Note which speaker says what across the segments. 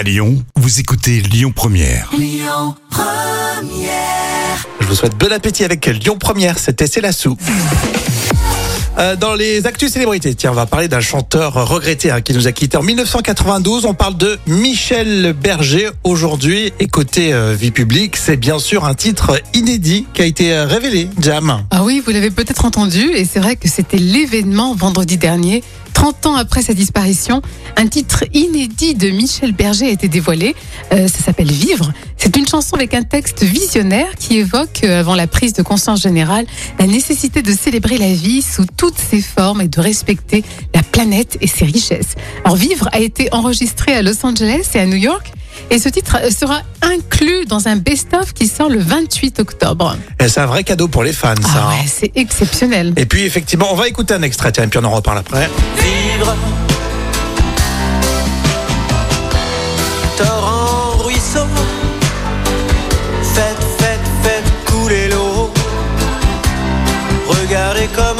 Speaker 1: À Lyon, vous écoutez Lyon Première.
Speaker 2: Je vous souhaite bon appétit avec Lyon Première, c'était Célassou. Euh, dans les actus célébrités, tiens, on va parler d'un chanteur regretté hein, qui nous a quitté en 1992. On parle de Michel Berger aujourd'hui. Et côté euh, vie publique, c'est bien sûr un titre inédit qui a été euh, révélé, Jam.
Speaker 3: Ah oui, vous l'avez peut-être entendu, et c'est vrai que c'était l'événement vendredi dernier. 30 ans après sa disparition, un titre inédit de Michel Berger a été dévoilé. Euh, ça s'appelle Vivre. C'est une chanson avec un texte visionnaire qui évoque, euh, avant la prise de conscience générale, la nécessité de célébrer la vie sous toutes ses formes et de respecter la planète et ses richesses. Alors Vivre a été enregistré à Los Angeles et à New York. Et ce titre sera inclus dans un best-of qui sort le 28 octobre.
Speaker 2: Et C'est un vrai cadeau pour les fans, ça.
Speaker 3: Ah
Speaker 2: hein.
Speaker 3: ouais, c'est exceptionnel.
Speaker 2: Et puis effectivement, on va écouter un extrait, tiens, et puis on en reparle après.
Speaker 4: vivre. Torrent, ruisseau, faites, faites, faites couler l'eau. Regardez comme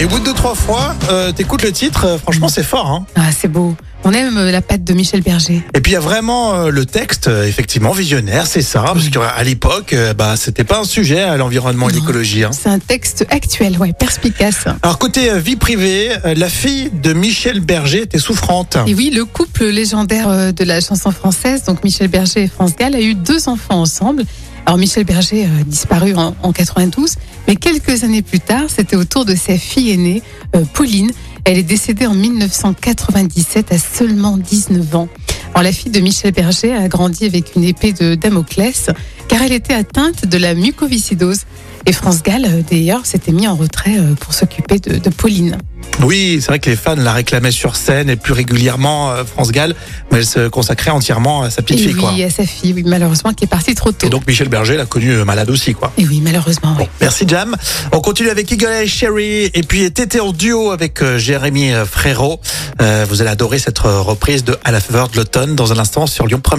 Speaker 2: Et au bout de deux, trois fois, euh, t'écoutes le titre, euh, franchement, c'est fort. Hein.
Speaker 3: Ah, c'est beau. On aime euh, la patte de Michel Berger.
Speaker 2: Et puis il y a vraiment euh, le texte, euh, effectivement, visionnaire, c'est ça, parce qu'à l'époque, euh, bah, c'était pas un sujet à l'environnement et
Speaker 3: Non.
Speaker 2: l'écologie. Hein.
Speaker 3: C'est un texte actuel, ouais, perspicace.
Speaker 2: Alors côté euh, vie privée, euh, la fille de Michel Berger était souffrante.
Speaker 3: Et oui, le couple légendaire euh, de la chanson française, donc Michel Berger et France Gall, a eu deux enfants ensemble. Alors Michel Berger a disparu en, en 92, mais quelques années plus tard, c'était au tour de sa fille aînée, euh, Pauline. Elle est décédée en 1997 à seulement 19 ans. Alors la fille de Michel Berger a grandi avec une épée de Damoclès, car elle était atteinte de la mucoviscidose. Et France Gall, euh, d'ailleurs, s'était mis en retrait euh, pour s'occuper de, de Pauline.
Speaker 2: Oui, c'est vrai que les fans la réclamaient sur scène et plus régulièrement euh, France Gall, mais elle se consacrait entièrement à sa petite
Speaker 3: Et
Speaker 2: fille. Quoi.
Speaker 3: oui, à sa fille, oui, malheureusement, qui est partie trop tôt.
Speaker 2: Et donc Michel Berger l'a connu euh, malade aussi. quoi.
Speaker 3: Et oui, malheureusement, oui.
Speaker 2: Merci Jam. On continue avec Eagle Eye Cherry et puis Tété en duo avec Jérémy Frérot. Euh, vous allez adorer cette reprise de À la faveur de l'automne dans un instant sur Lyon 1